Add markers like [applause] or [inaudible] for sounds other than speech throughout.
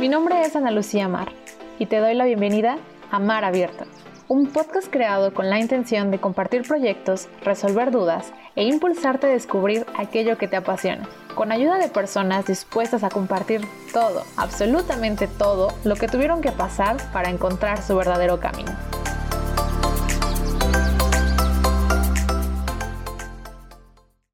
Mi nombre es Ana Lucía Mar y te doy la bienvenida a Mar Abierto, un podcast creado con la intención de compartir proyectos, resolver dudas e impulsarte a descubrir aquello que te apasiona, con ayuda de personas dispuestas a compartir todo, absolutamente todo, lo que tuvieron que pasar para encontrar su verdadero camino.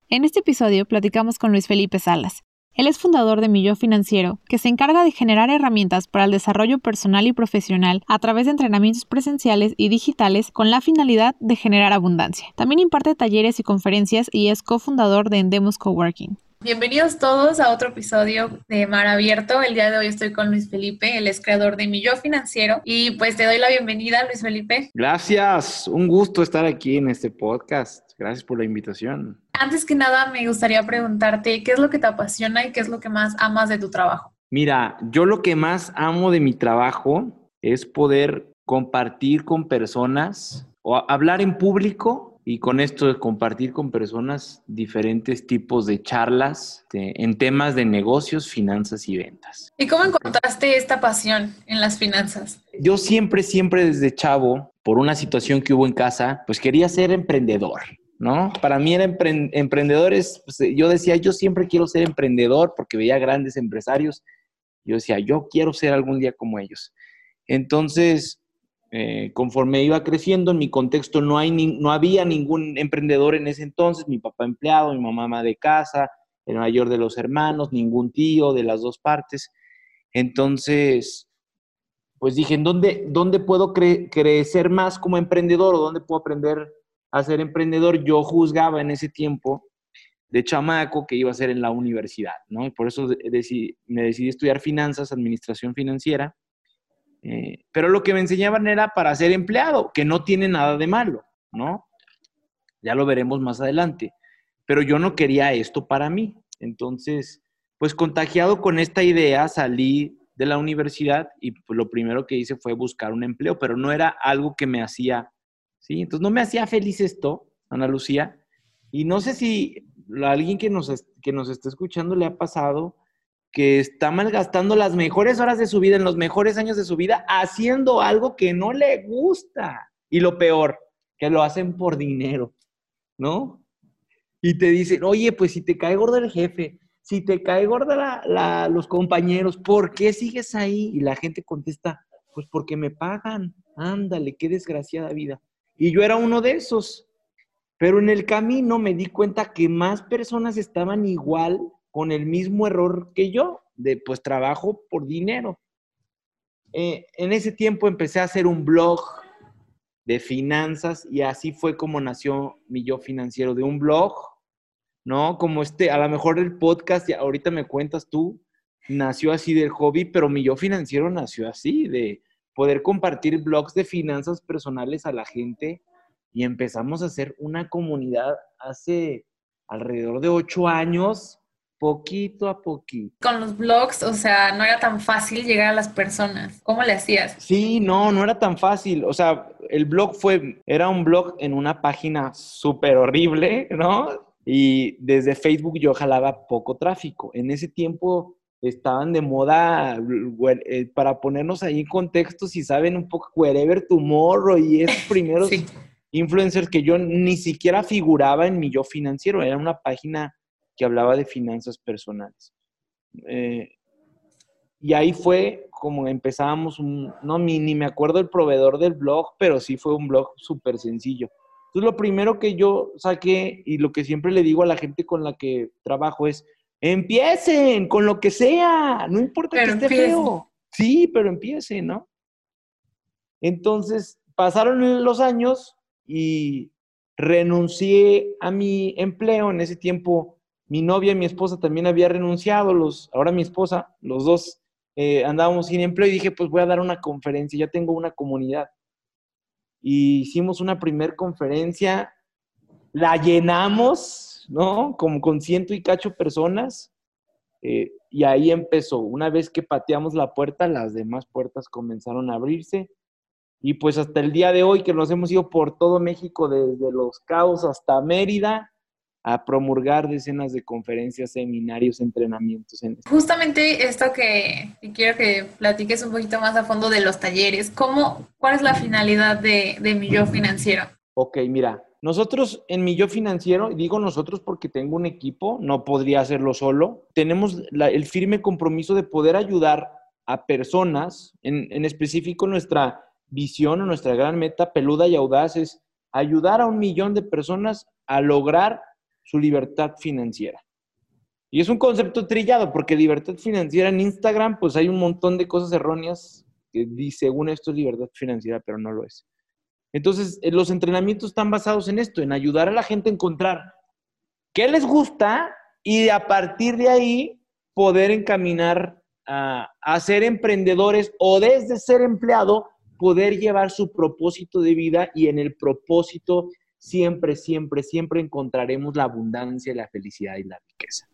En este episodio platicamos con Luis Felipe Salas. Él es fundador de Millón Financiero, que se encarga de generar herramientas para el desarrollo personal y profesional a través de entrenamientos presenciales y digitales con la finalidad de generar abundancia. También imparte talleres y conferencias y es cofundador de Endemos Coworking. Bienvenidos todos a otro episodio de Mar Abierto. El día de hoy estoy con Luis Felipe, él es creador de Millón Financiero. Y pues te doy la bienvenida, Luis Felipe. Gracias, un gusto estar aquí en este podcast. Gracias por la invitación. Antes que nada, me gustaría preguntarte, ¿qué es lo que te apasiona y qué es lo que más amas de tu trabajo? Mira, yo lo que más amo de mi trabajo es poder compartir con personas o hablar en público y con esto de compartir con personas diferentes tipos de charlas en temas de negocios, finanzas y ventas. ¿Y cómo encontraste esta pasión en las finanzas? Yo siempre, siempre desde chavo, por una situación que hubo en casa, pues quería ser emprendedor. ¿No? Para mí eran emprendedores, pues, yo decía, yo siempre quiero ser emprendedor porque veía grandes empresarios. Yo decía, yo quiero ser algún día como ellos. Entonces, eh, conforme iba creciendo, en mi contexto no, hay no había ningún emprendedor en ese entonces, mi papá empleado, mi mamá de casa, el mayor de los hermanos, ningún tío de las dos partes. Entonces, pues dije, ¿en dónde, dónde puedo crecer más como emprendedor o dónde puedo aprender a ser emprendedor, yo juzgaba en ese tiempo de chamaco que iba a ser en la universidad, ¿no? Y por eso me decidí estudiar finanzas, administración financiera. Eh, pero lo que me enseñaban era para ser empleado, que no tiene nada de malo, ¿no? Ya lo veremos más adelante. Pero yo no quería esto para mí. Entonces, pues contagiado con esta idea, salí de la universidad y pues, lo primero que hice fue buscar un empleo, pero no era algo que me hacía ¿sí? Entonces no me hacía feliz esto, Ana Lucía, y no sé si a alguien que nos, que nos está escuchando le ha pasado que está malgastando las mejores horas de su vida, en los mejores años de su vida, haciendo algo que no le gusta. Y lo peor, que lo hacen por dinero, ¿no? Y te dicen, oye, pues si te cae gordo el jefe, si te cae gorda los compañeros, ¿por qué sigues ahí? Y la gente contesta, pues porque me pagan. Ándale, qué desgraciada vida. Y yo era uno de esos. Pero en el camino me di cuenta que más personas estaban igual con el mismo error que yo, de pues trabajo por dinero. Eh, en ese tiempo empecé a hacer un blog de finanzas y así fue como nació mi yo financiero, de un blog, ¿no? Como este, a lo mejor el podcast, ahorita me cuentas tú, nació así del hobby, pero mi yo financiero nació así, de poder compartir blogs de finanzas personales a la gente y empezamos a hacer una comunidad hace alrededor de ocho años, poquito a poquito. Con los blogs, o sea, no era tan fácil llegar a las personas. ¿Cómo le hacías? Sí, no, no era tan fácil. O sea, el blog fue, era un blog en una página súper horrible, ¿no? Y desde Facebook yo jalaba poco tráfico. En ese tiempo estaban de moda, eh, para ponernos ahí en contexto, si saben un poco Wherever Tomorrow y esos [laughs] primeros influencers que yo ni siquiera figuraba en mi yo financiero, era una página que hablaba de finanzas personales. Eh, y ahí fue como empezábamos, no, ni, ni me acuerdo el proveedor del blog, pero sí fue un blog súper sencillo. Entonces lo primero que yo saqué y lo que siempre le digo a la gente con la que trabajo es, Empiecen con lo que sea, no importa que esté feo. Sí, pero empiecen, ¿no? Entonces, pasaron los años y renuncié a mi empleo. En ese tiempo, mi novia y mi esposa también había renunciado. Los, ahora mi esposa, los dos eh, andábamos sin empleo y dije, pues voy a dar una conferencia, ya tengo una comunidad. Y hicimos una primer conferencia, la llenamos, ¿no? Como con ciento y cacho personas. Eh, y ahí empezó. Una vez que pateamos la puerta, las demás puertas comenzaron a abrirse. Y pues hasta el día de hoy que nos hemos ido por todo México, desde Los Cabos hasta Mérida, a promulgar decenas de conferencias, seminarios, entrenamientos. En Justamente esto que quiero que platiques un poquito más a fondo de los talleres, ¿cómo, ¿cuál es la finalidad de, de mi yo financiero? Ok, mira, nosotros en mi yo financiero, digo nosotros porque tengo un equipo, no podría hacerlo solo, tenemos el firme compromiso de poder ayudar a personas, en, en específico nuestra visión o nuestra gran meta peluda y audaz es ayudar a un millón de personas a lograr su libertad financiera. Y es un concepto trillado, porque libertad financiera en Instagram, pues hay un montón de cosas erróneas que según esto es libertad financiera, pero no lo es. Entonces, eh, los entrenamientos están basados en esto, en ayudar a la gente a encontrar qué les gusta y a partir de ahí poder encaminar a, a ser emprendedores o desde ser empleado poder llevar su propósito de vida y en el propósito siempre, siempre, siempre encontraremos la abundancia, la felicidad y la riqueza.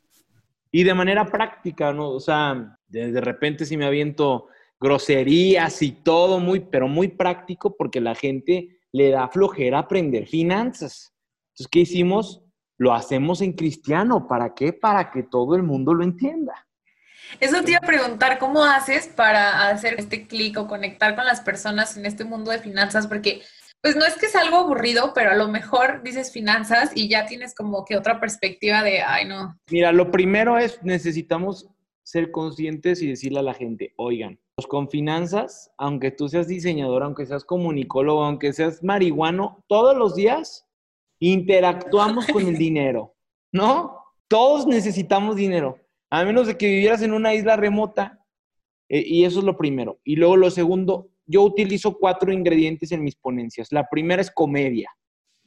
Y de manera práctica, ¿no? O sea, de, repente si me aviento groserías y todo, muy, pero muy práctico porque la gente le da flojera aprender finanzas. Entonces, ¿qué hicimos? Lo hacemos en cristiano. ¿Para qué? Para que todo el mundo lo entienda. Eso te iba a preguntar, ¿cómo haces para hacer este clic o conectar con las personas en este mundo de finanzas? Porque pues no es que es algo aburrido, pero a lo mejor dices finanzas y ya tienes como que otra perspectiva de, ay, no. Mira, lo primero es necesitamos ser conscientes y decirle a la gente, oigan, con finanzas, aunque tú seas diseñador, aunque seas comunicólogo, aunque seas marihuano, todos los días interactuamos con el [laughs] dinero, ¿no? Todos necesitamos dinero, a menos de que vivieras en una isla remota. Eh, y eso es lo primero. Y luego lo segundo, yo utilizo cuatro ingredientes en mis ponencias. La primera es comedia,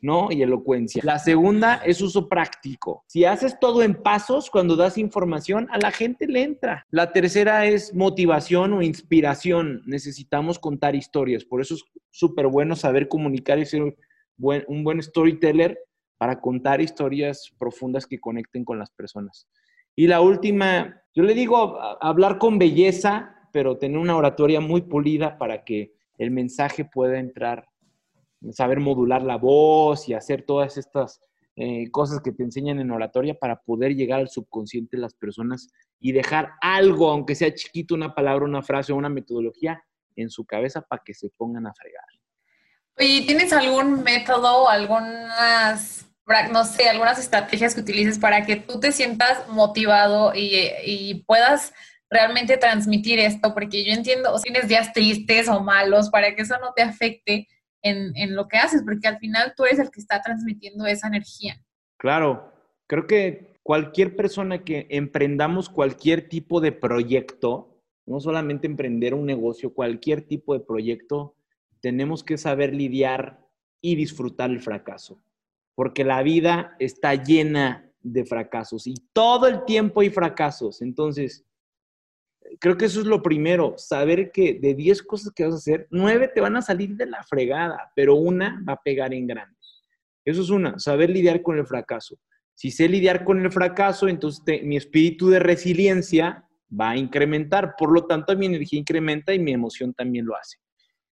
¿no? Y elocuencia. La segunda es uso práctico. Si haces todo en pasos, cuando das información, a la gente le entra. La tercera es motivación o inspiración. Necesitamos contar historias. Por eso es súper bueno saber comunicar y ser un buen, un buen storyteller para contar historias profundas que conecten con las personas. Y la última, yo le digo hablar con belleza pero tener una oratoria muy pulida para que el mensaje pueda entrar, saber modular la voz y hacer todas estas eh, cosas que te enseñan en oratoria para poder llegar al subconsciente de las personas y dejar algo, aunque sea chiquito, una palabra, una frase o una metodología en su cabeza para que se pongan a fregar. ¿Y ¿tienes algún método, algunas, no sé, algunas estrategias que utilices para que tú te sientas motivado y, y puedas realmente transmitir esto, porque yo entiendo, o tienes días tristes o malos, para que eso no te afecte en, en, lo que haces, porque al final tú eres el que está transmitiendo esa energía. Claro, creo que cualquier persona que emprendamos cualquier tipo de proyecto, no solamente emprender un negocio, cualquier tipo de proyecto, tenemos que saber lidiar y disfrutar el fracaso, porque la vida está llena de fracasos y todo el tiempo hay fracasos. Entonces, creo que eso es lo primero, saber que de 10 cosas que vas a hacer, 9 te van a salir de la fregada, pero una va a pegar en grande. Eso es una, saber lidiar con el fracaso. Si sé lidiar con el fracaso, entonces mi espíritu de resiliencia va a incrementar, por lo tanto mi energía incrementa y mi emoción también lo hace.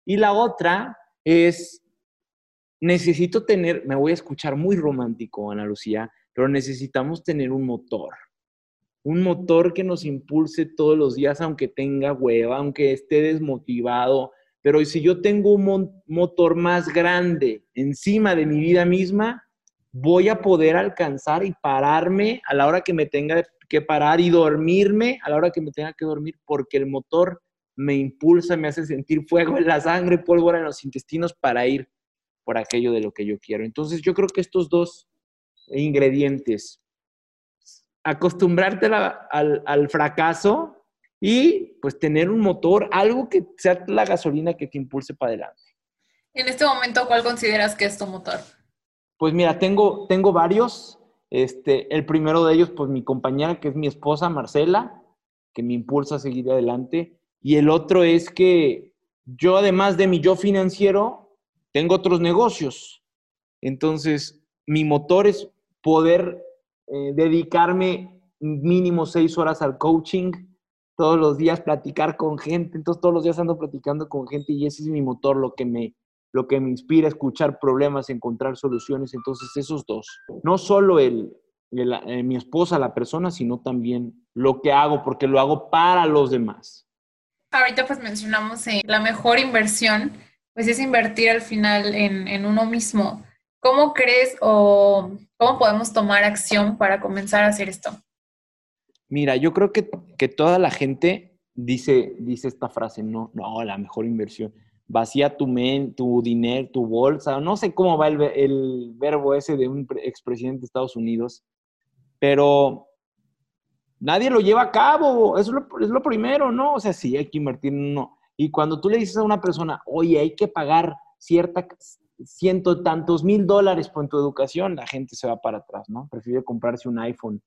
Y la otra es, necesito tener, me voy a escuchar muy romántico, Ana Lucía, pero necesitamos tener un motor un motor que nos impulse todos los días, aunque tenga hueva, aunque esté desmotivado. Pero si yo tengo un motor más grande encima de mi vida misma, voy a poder alcanzar y pararme a la hora que me tenga que parar y dormirme a la hora que me tenga que dormir, porque el motor me impulsa, me hace sentir fuego en la sangre, pólvora en los intestinos para ir por aquello de lo que yo quiero. Entonces yo creo que estos dos ingredientes, acostumbrarte al, fracaso y pues tener un motor, algo que sea la gasolina que te impulse para adelante. En este momento, ¿cuál consideras que es tu motor? Pues mira, tengo, tengo varios. Este, el primero de ellos, pues mi compañera, que es mi esposa, Marcela, que me impulsa a seguir adelante. Y el otro es que yo, además de mi yo financiero, tengo otros negocios. Entonces, mi motor es poder eh, dedicarme mínimo seis horas al coaching, todos los días platicar con gente, entonces todos los días ando platicando con gente y ese es mi motor, lo que me, lo que me inspira, escuchar problemas, encontrar soluciones. Entonces, esos dos. No solo el, eh, mi esposa, la persona, sino también lo que hago, porque lo hago para los demás. Ahorita pues mencionamos eh, la mejor inversión, pues es invertir al final en, en uno mismo. ¿Cómo crees o cómo podemos tomar acción para comenzar a hacer esto? Mira, yo creo que, que toda la gente dice, dice esta frase, no, no, la mejor inversión. Vacía tu, men, tu dinero, tu bolsa, no sé cómo va el, el verbo ese de un expresidente de Estados Unidos, pero nadie lo lleva a cabo, eso es lo, es lo primero, ¿no? O sea, sí, hay que invertir uno. Y cuando tú le dices a una persona, oye, hay que pagar cierta, ciento tantos mil dólares por tu educación, la gente se va para atrás, ¿no? Prefiere comprarse un iPhone,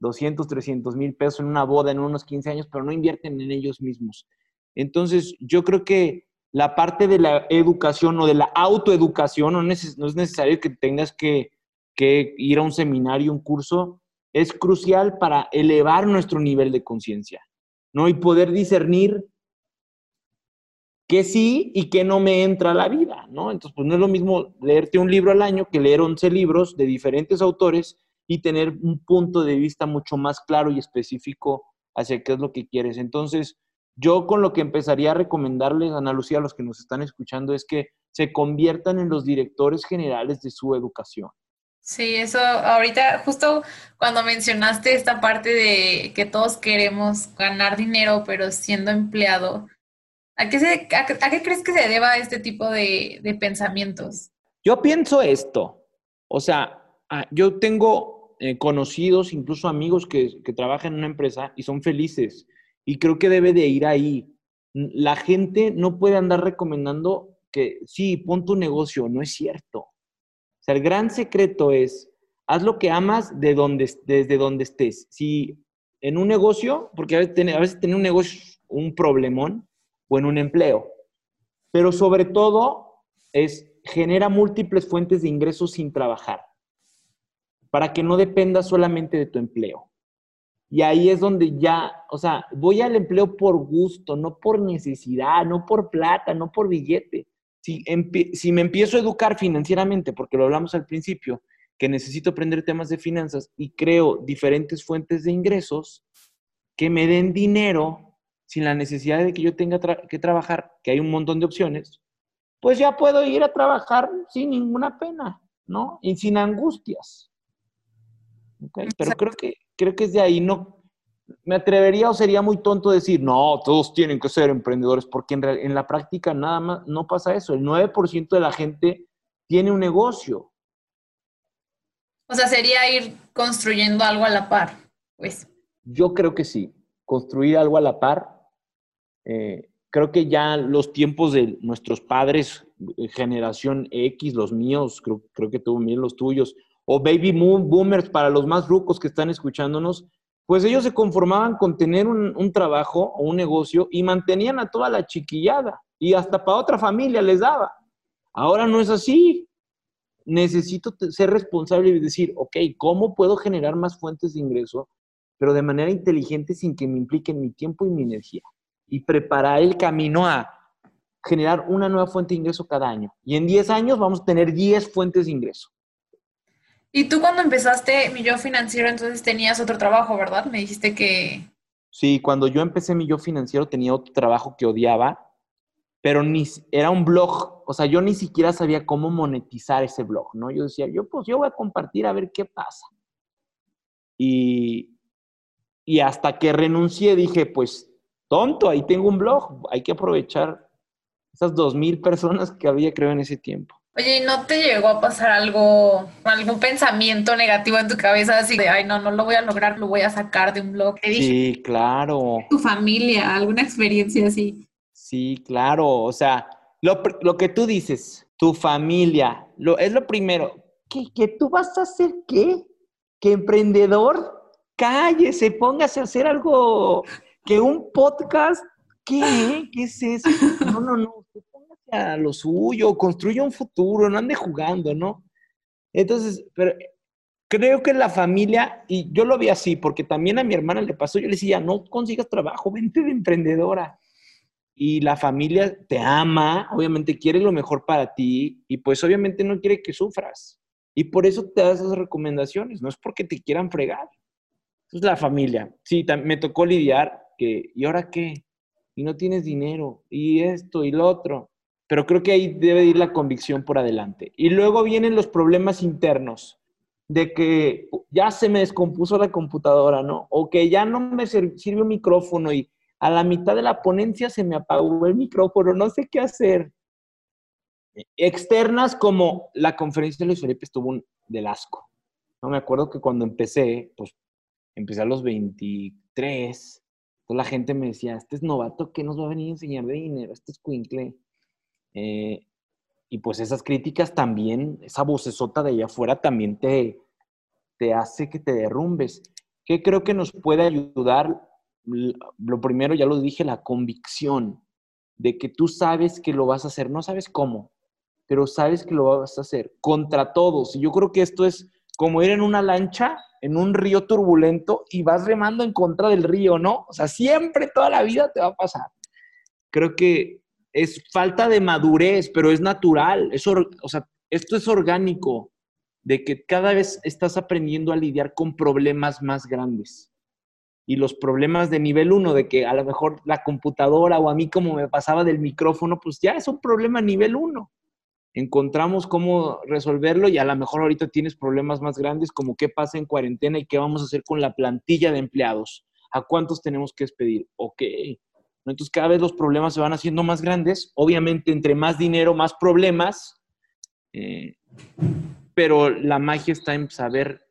200, 300 mil pesos en una boda en unos 15 años, pero no invierten en ellos mismos. Entonces, yo creo que la parte de la educación o de la autoeducación, no, es necesario que tengas que, que ir a un seminario, un curso, es crucial para elevar nuestro nivel de conciencia, ¿no? Y poder discernir que sí y que no me entra a la vida, ¿no? Entonces, pues no es lo mismo leerte un libro al año que leer 11 libros de diferentes autores y tener un punto de vista mucho más claro y específico hacia qué es lo que quieres. Entonces, yo con lo que empezaría a recomendarles, Ana Lucía, a los que nos están escuchando, es que se conviertan en los directores generales de su educación. Sí, eso ahorita, justo cuando mencionaste esta parte de que todos queremos ganar dinero, pero siendo empleado, ¿A qué, se, a, qué crees que se deba este tipo de, de pensamientos? Yo pienso esto. O sea, ah, yo tengo eh, conocidos, incluso amigos que, que trabajan en una empresa y son felices. Y creo que debe de ir ahí. La gente no puede andar recomendando que sí, pon tu negocio. No es cierto. O sea, el gran secreto es, haz lo que amas de donde, desde donde estés. Si en un negocio, porque a veces, a veces tener un negocio un problemón, o en un empleo. Pero sobre todo es genera múltiples fuentes de ingresos sin trabajar, para que no dependa solamente de tu empleo. Y ahí es donde ya, o sea, voy al empleo por gusto, no por necesidad, no por plata, no por billete. Si, si me empiezo a educar financieramente, porque lo hablamos al principio, que necesito aprender temas de finanzas y creo diferentes fuentes de ingresos que me den dinero sin la necesidad de que yo tenga que trabajar, que hay un montón de opciones, pues ya puedo ir a trabajar sin ninguna pena, ¿no? Y sin angustias. Pero creo que, creo que es de ahí, no, me atrevería o sería muy tonto decir, no, todos tienen que ser emprendedores, porque en, en la práctica nada más no pasa eso. El 9% de la gente tiene un negocio. O sea, sería ir construyendo algo a la par, pues. Yo creo que sí, construir algo a la par eh, creo que ya los tiempos de nuestros padres, eh, generación X, los míos, creo, creo que también los tuyos, o baby boomers para los más rucos que están escuchándonos, pues ellos se conformaban con tener un, un, trabajo o un negocio y mantenían a toda la chiquillada y hasta para otra familia les daba. Ahora no es así. Necesito ser responsable y decir, ok, ¿cómo puedo generar más fuentes de ingreso, pero de manera inteligente sin que me impliquen mi tiempo y mi energía? Y preparar el camino a generar una nueva fuente de ingreso cada año. Y en 10 años vamos a tener 10 fuentes de ingreso. Y tú cuando empezaste mi yo financiero, entonces tenías otro trabajo, ¿verdad? Me dijiste que... Sí, cuando yo empecé mi yo financiero tenía otro trabajo que odiaba, pero ni, era un blog, o sea, yo ni siquiera sabía cómo monetizar ese blog, ¿no? Yo decía, yo pues yo voy a compartir a ver qué pasa. Y, y hasta que renuncié dije, pues tonto, ahí tengo un blog, hay que aprovechar esas dos mil personas que había, creo, en ese tiempo. Oye, ¿y no te llegó a pasar algo, algún pensamiento negativo en tu cabeza así de, ay, no, no lo voy a lograr, lo voy a sacar de un blog? Sí, claro. ¿Tu familia, alguna experiencia así? Sí, claro. O sea, lo, lo que tú dices, tu familia, lo, es lo primero. ¿Qué, ¿Que tú vas a hacer qué? ¿Que emprendedor? Cállese, póngase a hacer algo que un podcast, ¿qué? ¿Qué es eso? No, no, no, usted póngase a lo suyo, construya un futuro, no ande jugando, ¿no? Entonces, pero creo que la familia, y yo lo vi así, porque también a mi hermana le pasó, yo le decía, no consigas trabajo, [laughs] vente de emprendedora. y la familia te ama, obviamente quiere lo mejor para ti y pues obviamente no quiere que sufras. Y por eso te da esas recomendaciones, no es porque te quieran fregar. Eso es la familia. Sí, me tocó lidiar que, ¿y ahora qué? Y no tienes dinero, y esto y lo otro. Pero creo que ahí debe ir la convicción por adelante. Y luego vienen los problemas internos de que ya se me descompuso la computadora, ¿no? O que ya no me sirve un micrófono y a la mitad de la ponencia se me apagó el micrófono, no sé qué hacer. Externas como la conferencia de Luis Felipe estuvo un, del asco. No me acuerdo que cuando empecé, pues empecé a los 23, toda la gente me decía, este es novato, ¿qué nos va a venir a enseñar de dinero? Este es cuincle. Eh, y pues esas críticas también, esa vocesota de allá afuera también te, te hace que te derrumbes. ¿Qué creo que nos puede ayudar? Lo primero, ya lo dije, la convicción de que tú sabes que lo vas a hacer, no sabes cómo, pero sabes que lo vas a hacer contra todos. Y yo creo que esto es como ir en una lancha, en un río turbulento y vas remando en contra del río, ¿no? O sea, siempre, toda la vida te va a pasar. Creo que es falta de madurez, pero es natural. o sea, esto es orgánico, de que cada vez estás aprendiendo a lidiar con problemas más grandes. Y los problemas de nivel uno, de que a lo mejor la computadora o a mí como me pasaba del micrófono, pues ya es un problema nivel uno. Encontramos cómo resolverlo y a lo mejor ahorita tienes problemas más grandes como qué pasa en cuarentena y qué vamos a hacer con la plantilla de empleados. ¿A cuántos tenemos que despedir? Ok, entonces cada vez los problemas se van haciendo más grandes. Obviamente, entre más dinero, más problemas. Eh, pero la magia está en saber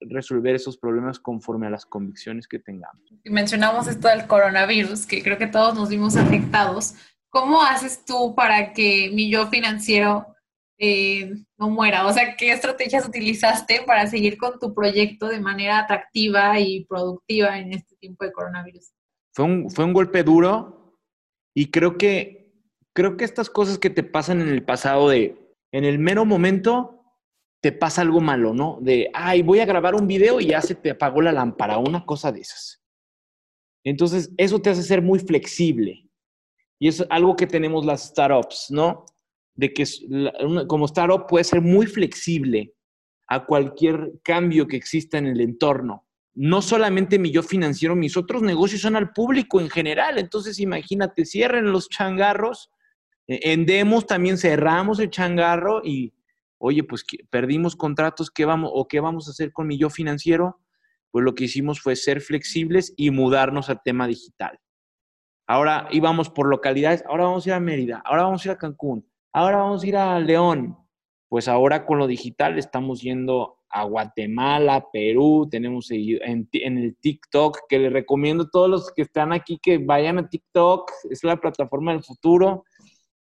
resolver esos problemas conforme a las convicciones que tengamos. Mencionamos esto del coronavirus, que creo que todos nos vimos afectados. ¿Cómo haces tú para que mi yo financiero eh, no muera? O sea, ¿qué estrategias utilizaste para seguir con tu proyecto de manera atractiva y productiva en este tiempo de coronavirus? Fue un, fue un golpe duro y creo que, creo que estas cosas que te pasan en el pasado de, en el mero momento, te pasa algo malo, ¿no? De, ay, voy a grabar un video y ya se te apagó la lámpara, una cosa de esas. Entonces, eso te hace ser muy flexible. Y es algo que tenemos las startups, ¿no? De que como startup puede ser muy flexible a cualquier cambio que exista en el entorno no solamente mi yo financiero, mis otros negocios son al público en general. Entonces, imagínate, cierren los changarros, e, en Demos también cerramos el changarro y, oye, pues perdimos contratos, ¿qué vamos o qué vamos a hacer con mi yo financiero? Pues lo que hicimos fue ser flexibles y mudarnos al tema digital. Ahora íbamos por localidades, ahora vamos a ir a Mérida, ahora vamos a ir a Cancún, ahora vamos a ir a León. Pues ahora con lo digital estamos yendo a Guatemala, Perú, tenemos en, el TikTok, que les recomiendo a todos los que están aquí que vayan a TikTok, es la plataforma del futuro.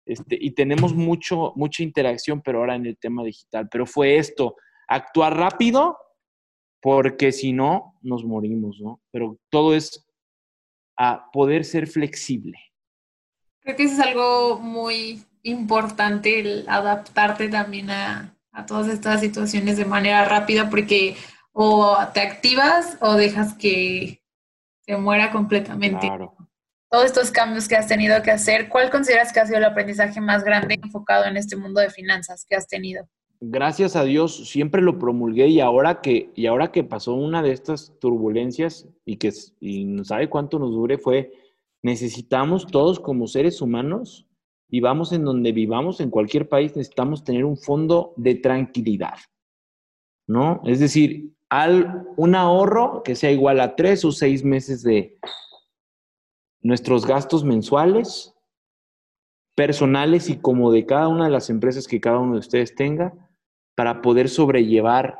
Este, y tenemos mucho, mucha interacción, pero ahora en el tema digital. Pero fue esto, actuar rápido, porque si no, nos morimos, ¿no? Pero todo es a poder ser flexible. Creo que eso es algo muy importante, el adaptarte también a, a todas estas situaciones de manera rápida porque o te activas o dejas que se muera completamente. Todos estos cambios que has tenido que hacer, ¿cuál consideras que ha sido el aprendizaje más grande enfocado en este mundo de finanzas que has tenido? Gracias a Dios siempre lo promulgué y ahora que y ahora que pasó una de estas turbulencias y que no sabe cuánto nos dure fue necesitamos todos como seres humanos vivamos en donde vivamos, en cualquier país, necesitamos tener un fondo de tranquilidad, ¿no? Es decir, al, un ahorro que sea igual a tres o seis meses de nuestros gastos mensuales, personales y como de cada una de las empresas que cada uno de ustedes tenga, para poder sobrellevar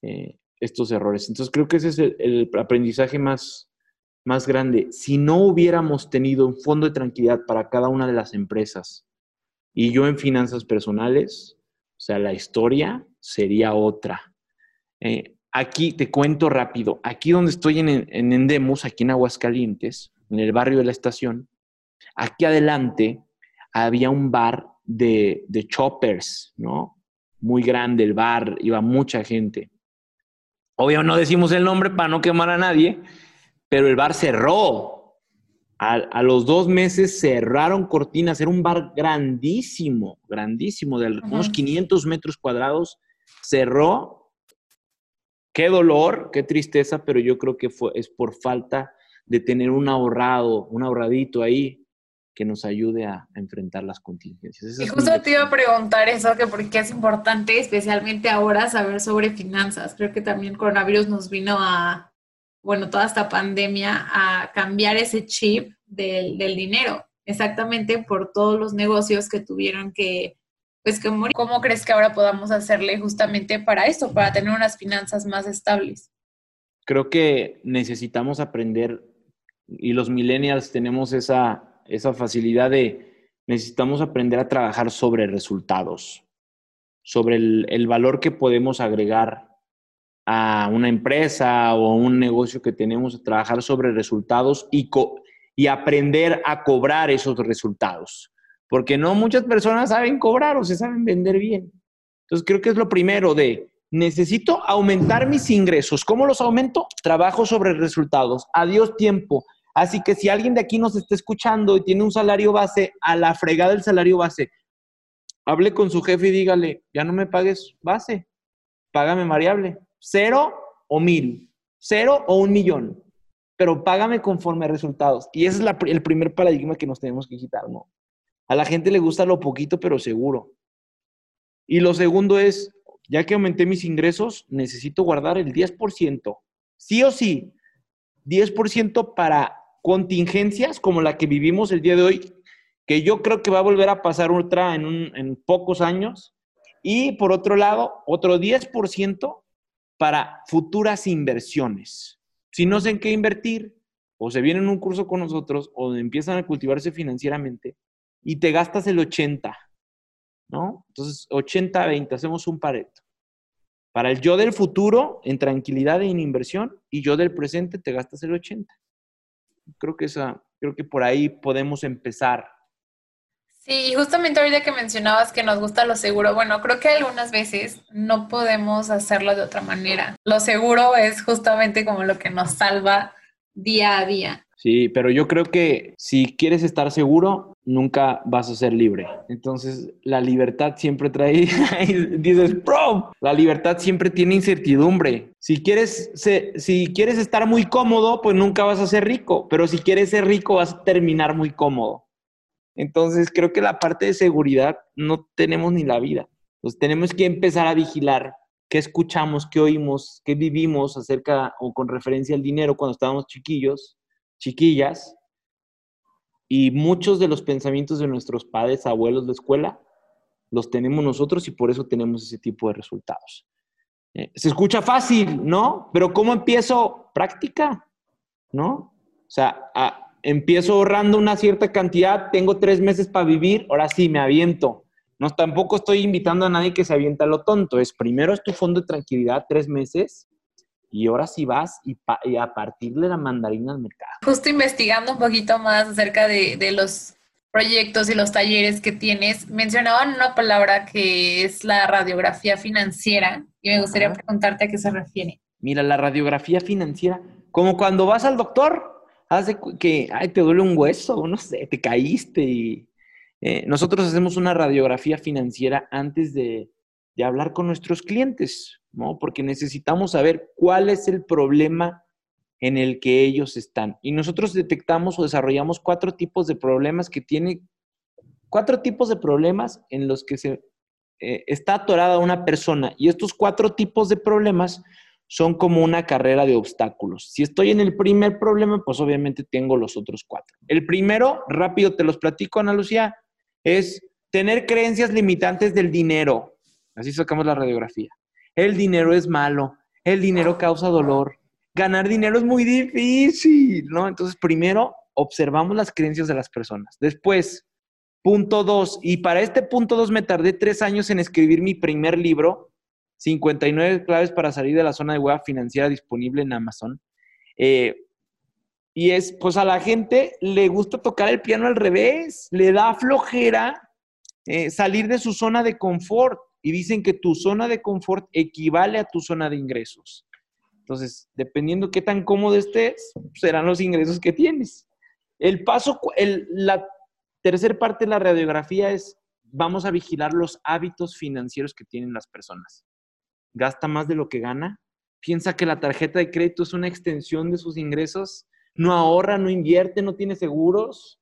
eh, estos errores. Entonces creo que ese es el aprendizaje más, más grande. Si no hubiéramos tenido un fondo de tranquilidad para cada una de las empresas y yo en finanzas personales, o sea, la historia sería otra. Eh, aquí te cuento rápido, aquí donde estoy en, en Endemus, aquí en Aguascalientes, en el barrio de la estación, aquí adelante había un bar de, de choppers, ¿no? Muy grande el bar, iba mucha gente. Obvio no decimos el nombre para no quemar a nadie, pero el bar cerró. A, los dos meses cerraron cortinas, era un bar grandísimo, grandísimo, de unos 500 metros cuadrados, cerró. Qué dolor, qué tristeza, pero yo creo que fue, es por falta de tener un ahorrado, un ahorradito ahí que nos ayude a, enfrentar las contingencias. y justo te iba a preguntar eso, que por qué es importante, especialmente ahora, saber sobre finanzas. Creo que también coronavirus nos vino a, bueno, toda esta pandemia a cambiar ese chip del, del dinero, exactamente por todos los negocios que tuvieron que, pues, que morir. ¿Cómo crees que ahora podamos hacerle justamente para esto, para tener unas finanzas más estables? Creo que necesitamos aprender y los millennials tenemos esa, esa facilidad de necesitamos aprender a trabajar sobre resultados, sobre el, valor que podemos agregar a una empresa o a un negocio que tenemos, trabajar sobre resultados y, y aprender a cobrar esos resultados. Porque no muchas personas saben cobrar o se saben vender bien. Entonces creo que es lo primero de, necesito aumentar mis ingresos. ¿Cómo los aumento? Trabajo sobre resultados. Adiós tiempo. Así que si alguien de aquí nos está escuchando y tiene un salario base, a la fregada del salario base, hable con su jefe y dígale, ya no me pagues base, págame variable, cero o mil, cero o un millón, pero págame conforme a resultados. Y ese es el primer paradigma que nos tenemos que quitar, ¿no? A la gente le gusta lo poquito, pero seguro. Y lo segundo es, ya que aumenté mis ingresos, necesito guardar el 10%, sí o sí, 10% para contingencias como la que vivimos el día de hoy, que yo creo que va a volver a pasar otra en, pocos años. Y por otro lado, otro 10% para futuras inversiones. Si no sé en qué invertir, o se vienen un curso con nosotros, o empiezan a cultivarse financieramente, y te gastas el 80, ¿no? Entonces, 80-20, hacemos un pareto. Para el yo del futuro, en tranquilidad y en inversión, y yo del presente, te gastas el 80 creo que esa, creo que por ahí podemos empezar. Sí, justamente ahorita que mencionabas que nos gusta lo seguro, bueno, creo que algunas veces no podemos hacerlo de otra manera. Lo seguro es justamente como lo que nos salva día a día. Sí, pero yo creo que si quieres estar seguro, nunca vas a ser libre. Entonces, la libertad siempre trae, [laughs] dices, bro, la libertad siempre tiene incertidumbre. Si quieres, si quieres estar muy cómodo, pues nunca vas a ser rico, pero si quieres ser rico, vas a terminar muy cómodo. Entonces, creo que la parte de seguridad no tenemos ni la vida. Entonces, tenemos que empezar a vigilar qué escuchamos, qué oímos, qué vivimos acerca o con referencia al dinero cuando estábamos chiquillos, chiquillas, y muchos de los pensamientos de nuestros padres, abuelos de escuela, los tenemos nosotros y por eso tenemos ese tipo de resultados. Eh, se escucha fácil, ¿no? Pero ¿cómo empiezo? Práctica, ¿no? O sea, empiezo ahorrando una cierta cantidad, tengo tres meses para vivir, ahora sí, me aviento. No, tampoco estoy invitando a nadie que se avienta lo tonto. Es primero es tu fondo de tranquilidad, tres meses, y ahora sí vas y, a partir de la mandarina al mercado. Justo investigando un poquito más acerca de, los proyectos y los talleres que tienes, mencionaban una palabra que es la radiografía financiera y me gustaría preguntarte a qué se refiere. Mira, la radiografía financiera, como cuando vas al doctor, hace que ay, te duele un hueso, no sé, te caíste y eh, nosotros hacemos una radiografía financiera antes de, de hablar con nuestros clientes. ¿No? Porque necesitamos saber cuál es el problema en el que ellos están. Y nosotros detectamos o desarrollamos cuatro tipos de problemas que tiene, cuatro tipos de problemas en los que se eh, está atorada una persona. Y estos cuatro tipos de problemas son como una carrera de obstáculos. Si estoy en el primer problema, pues obviamente tengo los otros cuatro. El primero, rápido te los platico, Ana Lucía, es tener creencias limitantes del dinero. Así sacamos la radiografía el dinero es malo, el dinero causa dolor, ganar dinero es muy difícil, ¿no? Entonces, primero, observamos las creencias de las personas. Después, punto dos, y para este punto dos me tardé tres años en escribir mi primer libro, 59 claves para salir de la zona de hueva financiera disponible en Amazon. Eh, y es, pues a la gente le gusta tocar el piano al revés, le da flojera eh, salir de su zona de confort y dicen que tu zona de confort equivale a tu zona de ingresos. Entonces, dependiendo qué tan cómodo estés, serán los ingresos que tienes. El paso, la tercera parte de la radiografía es, vamos a vigilar los hábitos financieros que tienen las personas. ¿Gasta más de lo que gana? ¿Piensa que la tarjeta de crédito es una extensión de sus ingresos? ¿No ahorra, no invierte, no tiene seguros?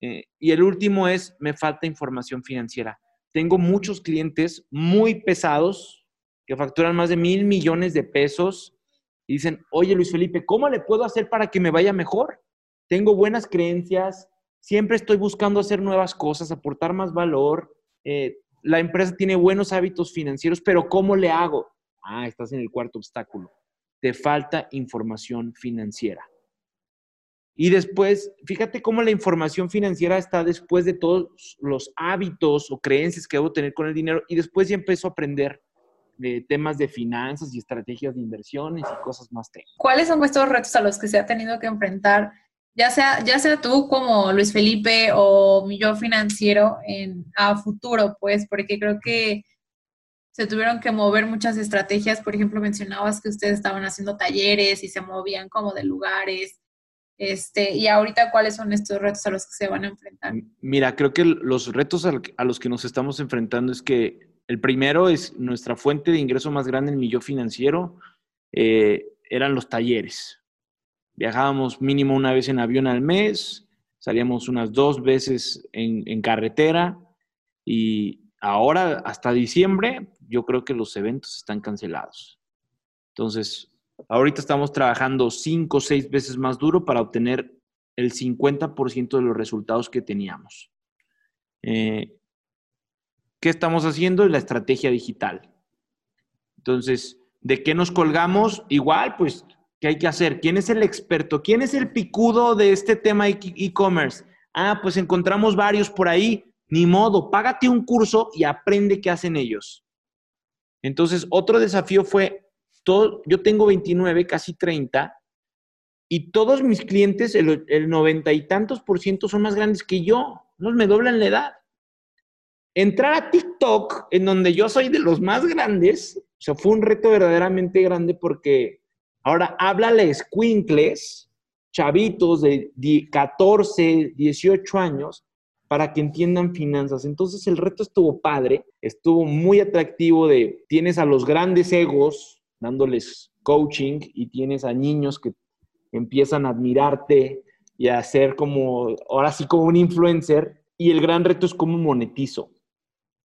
Eh, y el último es, me falta información financiera. Tengo muchos clientes muy pesados que facturan más de mil millones de pesos y dicen, oye Luis Felipe, ¿cómo le puedo hacer para que me vaya mejor? Tengo buenas creencias, siempre estoy buscando hacer nuevas cosas, aportar más valor. Eh, la empresa tiene buenos hábitos financieros, pero ¿cómo le hago? Ah, estás en el cuarto obstáculo. Te falta información financiera. Y después, fíjate cómo la información financiera está después de todos los hábitos o creencias que debo tener con el dinero y después ya empiezo a aprender de temas de finanzas y estrategias de inversiones y cosas más técnicas. ¿Cuáles son estos retos a los que se ha tenido que enfrentar, ya sea, ya sea tú como Luis Felipe o mi yo financiero en, a futuro, pues, porque creo que se tuvieron que mover muchas estrategias. Por ejemplo, mencionabas que ustedes estaban haciendo talleres y se movían como de lugares. Este, y ahorita, ¿cuáles son estos retos a los que se van a enfrentar? Mira, creo que los retos a los que nos estamos enfrentando es que el primero es nuestra fuente de ingreso más grande en mi financiero, eh, eran los talleres. Viajábamos mínimo una vez en avión al mes, salíamos unas dos veces en carretera y ahora hasta diciembre yo creo que los eventos están cancelados. Entonces, Ahorita estamos trabajando cinco o seis veces más duro para obtener el 50% de los resultados que teníamos. Eh, ¿Qué estamos haciendo? La estrategia digital. Entonces, ¿de qué nos colgamos? Igual, pues, ¿qué hay que hacer? ¿Quién es el experto? ¿Quién es el picudo de este tema e-commerce? Ah, pues encontramos varios por ahí. Ni modo, págate un curso y aprende qué hacen ellos. Entonces, otro desafío fue yo tengo 29, casi 30, y todos mis clientes, el, 90 y tantos por ciento son más grandes que yo, no me doblan la edad. Entrar a TikTok, en donde yo soy de los más grandes, o sea, fue un reto verdaderamente grande porque ahora háblale squinkles, chavitos de 14, 18 años, para que entiendan finanzas. Entonces el reto estuvo padre, estuvo muy atractivo de, tienes a los grandes egos, dándoles coaching y tienes a niños que empiezan a admirarte y a ser como, ahora sí como un influencer. Y el gran reto es cómo monetizo.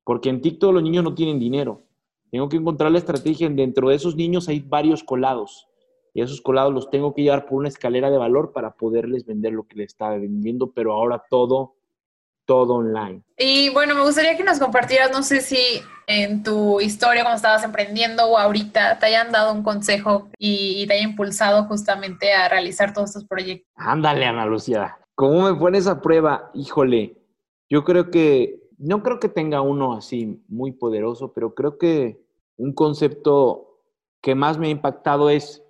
Porque en TikTok los niños no tienen dinero. Tengo que encontrar la estrategia. Dentro de esos niños hay varios colados. Y esos colados los tengo que llevar por una escalera de valor para poderles vender lo que les estaba vendiendo, pero ahora todo todo online. Y bueno, me gustaría que nos compartieras, no sé si en tu historia cuando estabas emprendiendo o ahorita te hayan dado un consejo y, te haya impulsado justamente a realizar todos estos proyectos. Ándale, Ana Lucía. ¿Cómo me pones a prueba? Híjole, yo creo que, no creo que tenga uno así muy poderoso, pero creo que un concepto que más me ha impactado es,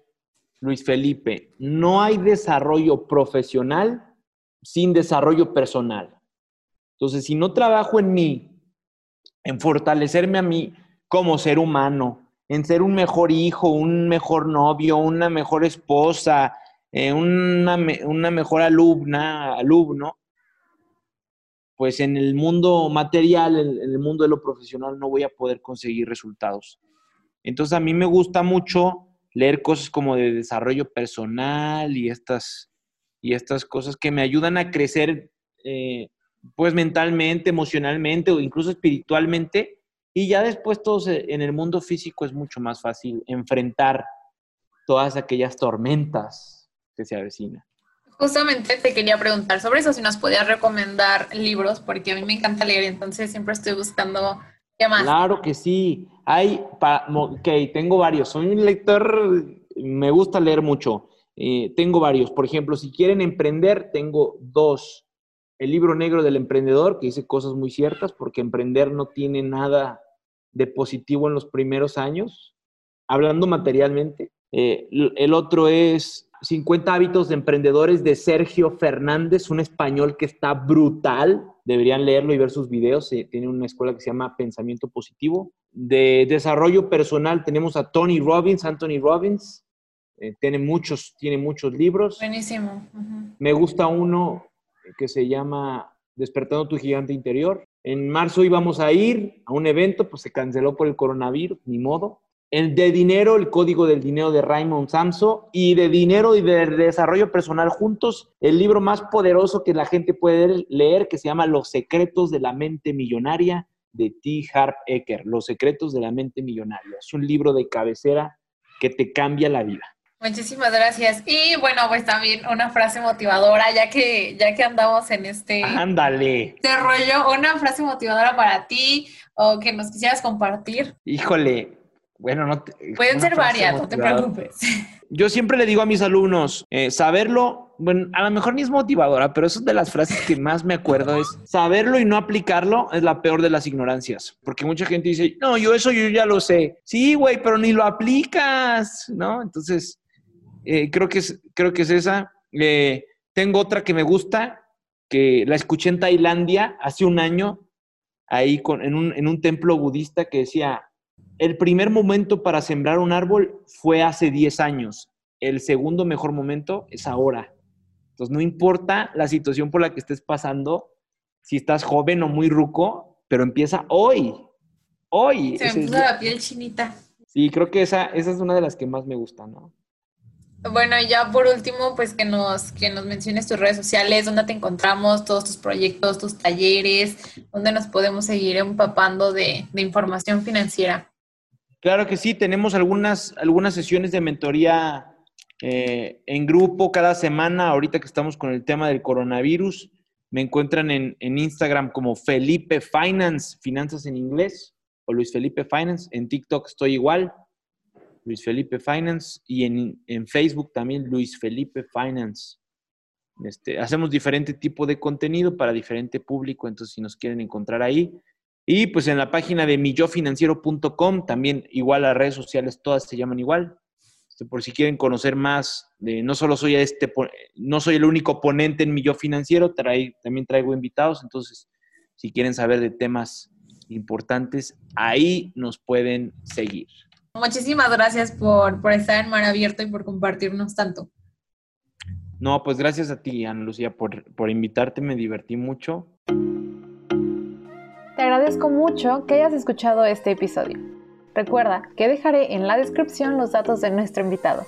Luis Felipe, no hay desarrollo profesional sin desarrollo personal. Entonces, si no trabajo en mí, en fortalecerme a mí como ser humano, en ser un mejor hijo, un mejor novio, una mejor esposa, eh, una, mejor alumna, alumno, pues en el mundo material, en, el mundo de lo profesional, no voy a poder conseguir resultados. Entonces, a mí me gusta mucho leer cosas como de desarrollo personal y estas, y estas cosas que me ayudan a crecer eh, pues mentalmente, emocionalmente o incluso espiritualmente. Y ya después todos en el mundo físico es mucho más fácil enfrentar todas aquellas tormentas que se avecinan. Justamente te quería preguntar sobre eso, si nos podías recomendar libros, porque a mí me encanta leer, entonces siempre estoy buscando qué más. Claro que sí. Hay, ok, tengo varios. Soy un lector, me gusta leer mucho. Eh, tengo varios. Por ejemplo, si quieren emprender, tengo dos el libro negro del emprendedor, que dice cosas muy ciertas, porque emprender no tiene nada de positivo en los primeros años, hablando materialmente. Eh, el otro es 50 hábitos de emprendedores de Sergio Fernández, un español que está brutal. Deberían leerlo y ver sus videos. Eh, tiene una escuela que se llama Pensamiento Positivo. De desarrollo personal tenemos a Tony Robbins, Anthony Robbins. Eh, tiene, muchos, tiene muchos libros. Buenísimo. Me gusta uno que se llama Despertando tu gigante interior. En marzo íbamos a ir a un evento, pues se canceló por el coronavirus, ni modo. El de dinero, el código del dinero de Raymond Samso y de dinero y de desarrollo personal juntos, el libro más poderoso que la gente puede leer, que se llama Los secretos de la mente millonaria de T. Harp Ecker, Los secretos de la mente millonaria. Es un libro de cabecera que te cambia la vida. Muchísimas gracias. Y bueno, pues también una frase motivadora, ya que, ya que andamos en este, Ándale. este rollo, una frase motivadora para ti o que nos quisieras compartir. Híjole, bueno, no Pueden ser varias, no te preocupes. [laughs] Yo siempre le digo a mis alumnos, eh, saberlo, bueno, a lo mejor ni es motivadora, pero eso es de las frases que más me acuerdo es, saberlo y no aplicarlo es la peor de las ignorancias, porque mucha gente dice, no, yo eso yo ya lo sé. Sí, güey, pero ni lo aplicas, ¿no? Entonces, eh, creo, que es, creo que es esa. Eh, tengo otra que me gusta, que la escuché en Tailandia hace un año, ahí con, en, un, en un templo budista que decía, el primer momento para sembrar un árbol fue hace 10 años. El segundo mejor momento es ahora. Entonces, no importa la situación por la que estés pasando, si estás joven o muy ruco, pero empieza hoy. Hoy. Se me puso la piel chinita. Sí, creo que esa, esa es una de las que más me gusta, ¿no? Bueno, y ya por último, pues que nos, que nos menciones tus redes sociales, dónde te encontramos, todos tus proyectos, tus talleres, dónde nos podemos seguir empapando de, de información financiera. Claro que sí, tenemos algunas, algunas sesiones de mentoría eh, en grupo cada semana, ahorita que estamos con el tema del coronavirus. Me encuentran en, Instagram como Felipe Finance, finanzas en inglés, o Luis Felipe Finance. En TikTok estoy igual, Luis Felipe Finance, y en, Facebook también Luis Felipe Finance. Este, hacemos diferente tipo de contenido para diferente público, entonces si nos quieren encontrar ahí, y pues en la página de millofinanciero.com, también igual las redes sociales todas se llaman igual. Este, por si quieren conocer más, de, no solo soy este, no soy el único ponente en Millo Financiero, también traigo invitados, entonces si quieren saber de temas importantes, ahí nos pueden seguir. Muchísimas gracias por, por estar en Mar Abierto y por compartirnos tanto. No, pues gracias a ti, Ana Lucía, por, por invitarte, me divertí mucho. Te agradezco mucho que hayas escuchado este episodio. Recuerda que dejaré en la descripción los datos de nuestro invitado.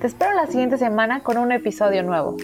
Te espero la siguiente semana con un episodio nuevo.